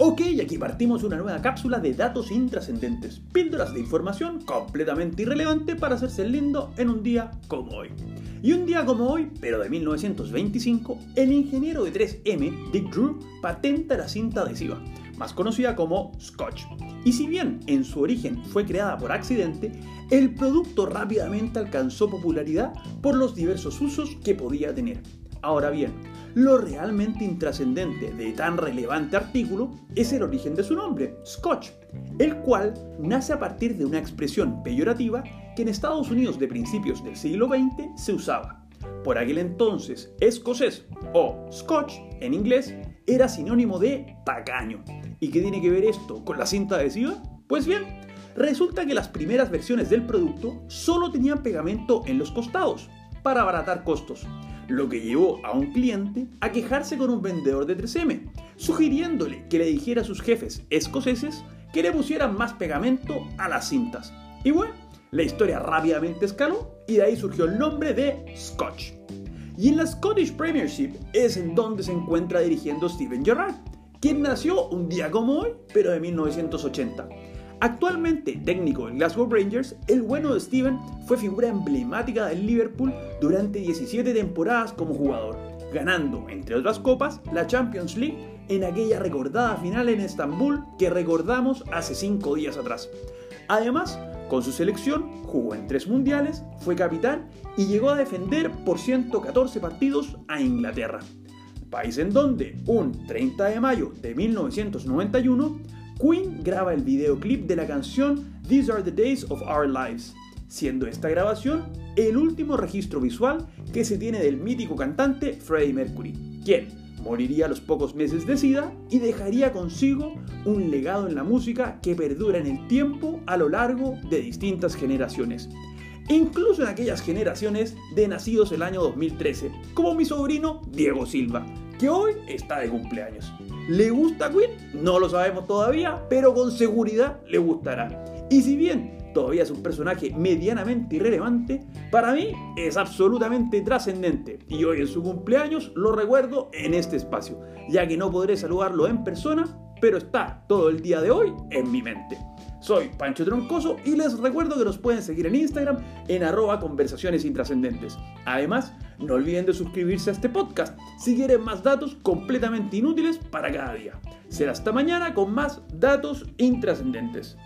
Ok, aquí partimos una nueva cápsula de datos intrascendentes, píldoras de información completamente irrelevante para hacerse lindo en un día como hoy. Y un día como hoy, pero de 1925, el ingeniero de 3M, Dick Drew, patenta la cinta adhesiva, más conocida como Scotch. Y si bien en su origen fue creada por accidente, el producto rápidamente alcanzó popularidad por los diversos usos que podía tener. Ahora bien, lo realmente intrascendente de tan relevante artículo es el origen de su nombre, Scotch, el cual nace a partir de una expresión peyorativa que en Estados Unidos de principios del siglo XX se usaba. Por aquel entonces, escocés o Scotch en inglés era sinónimo de tacaño. ¿Y qué tiene que ver esto con la cinta adhesiva? Pues bien, resulta que las primeras versiones del producto solo tenían pegamento en los costados para abaratar costos lo que llevó a un cliente a quejarse con un vendedor de 3M, sugiriéndole que le dijera a sus jefes escoceses que le pusieran más pegamento a las cintas. Y bueno, la historia rápidamente escaló y de ahí surgió el nombre de Scotch. Y en la Scottish Premiership es en donde se encuentra dirigiendo Steven Gerrard, quien nació un día como hoy, pero de 1980 Actualmente técnico del Glasgow Rangers, el bueno de Steven fue figura emblemática del Liverpool durante 17 temporadas como jugador, ganando, entre otras copas, la Champions League en aquella recordada final en Estambul que recordamos hace 5 días atrás. Además, con su selección jugó en tres mundiales, fue capitán y llegó a defender por 114 partidos a Inglaterra, país en donde un 30 de mayo de 1991 Queen graba el videoclip de la canción These Are the Days of Our Lives, siendo esta grabación el último registro visual que se tiene del mítico cantante Freddie Mercury, quien moriría a los pocos meses de SIDA y dejaría consigo un legado en la música que perdura en el tiempo a lo largo de distintas generaciones. Incluso en aquellas generaciones de nacidos el año 2013, como mi sobrino Diego Silva, que hoy está de cumpleaños. ¿Le gusta Queen? No lo sabemos todavía, pero con seguridad le gustará. Y si bien todavía es un personaje medianamente irrelevante, para mí es absolutamente trascendente. Y hoy en su cumpleaños lo recuerdo en este espacio, ya que no podré saludarlo en persona, pero está todo el día de hoy en mi mente. Soy Pancho Troncoso y les recuerdo que nos pueden seguir en Instagram en arroba conversaciones intrascendentes. Además, no olviden de suscribirse a este podcast si quieren más datos completamente inútiles para cada día. Será hasta mañana con más datos intrascendentes.